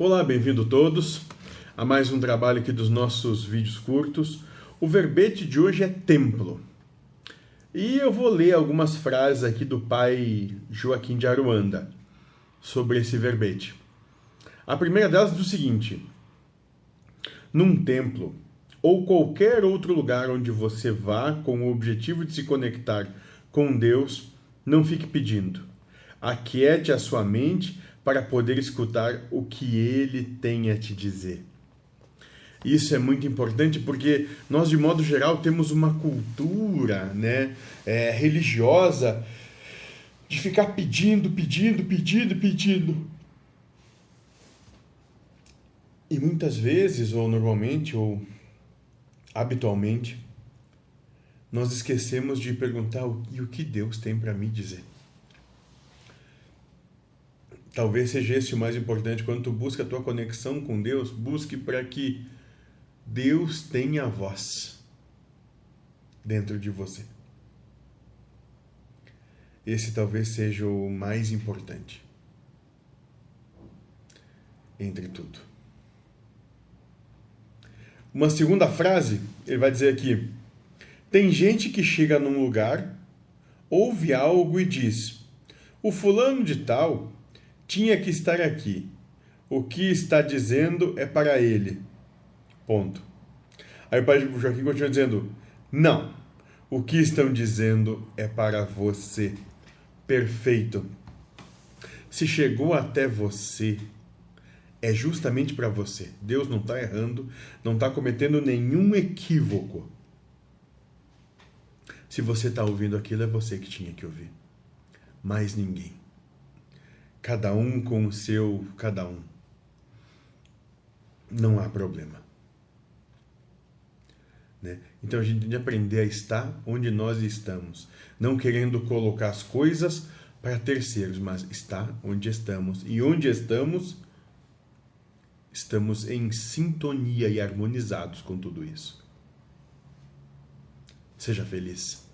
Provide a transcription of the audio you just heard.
Olá, bem-vindo todos a mais um trabalho aqui dos nossos vídeos curtos. O verbete de hoje é templo. E eu vou ler algumas frases aqui do pai Joaquim de Aruanda sobre esse verbete. A primeira delas diz o seguinte: Num templo ou qualquer outro lugar onde você vá com o objetivo de se conectar com Deus, não fique pedindo. Aquiete a sua mente para poder escutar o que ele tem a te dizer. Isso é muito importante porque nós, de modo geral, temos uma cultura né, é, religiosa de ficar pedindo, pedindo, pedindo, pedindo. E muitas vezes, ou normalmente, ou habitualmente, nós esquecemos de perguntar e o que Deus tem para me dizer. Talvez seja esse o mais importante. Quando tu busca a tua conexão com Deus, busque para que Deus tenha voz dentro de você. Esse talvez seja o mais importante entre tudo. Uma segunda frase, ele vai dizer aqui: tem gente que chega num lugar, ouve algo e diz: o fulano de tal tinha que estar aqui. O que está dizendo é para ele. Ponto. Aí o pai Joaquim continua dizendo: Não. O que estão dizendo é para você. Perfeito. Se chegou até você, é justamente para você. Deus não está errando, não está cometendo nenhum equívoco. Se você está ouvindo aquilo, é você que tinha que ouvir. Mais ninguém cada um com o seu cada um. Não há problema. Né? Então a gente tem de aprender a estar onde nós estamos, não querendo colocar as coisas para terceiros, mas estar onde estamos. E onde estamos, estamos em sintonia e harmonizados com tudo isso. Seja feliz.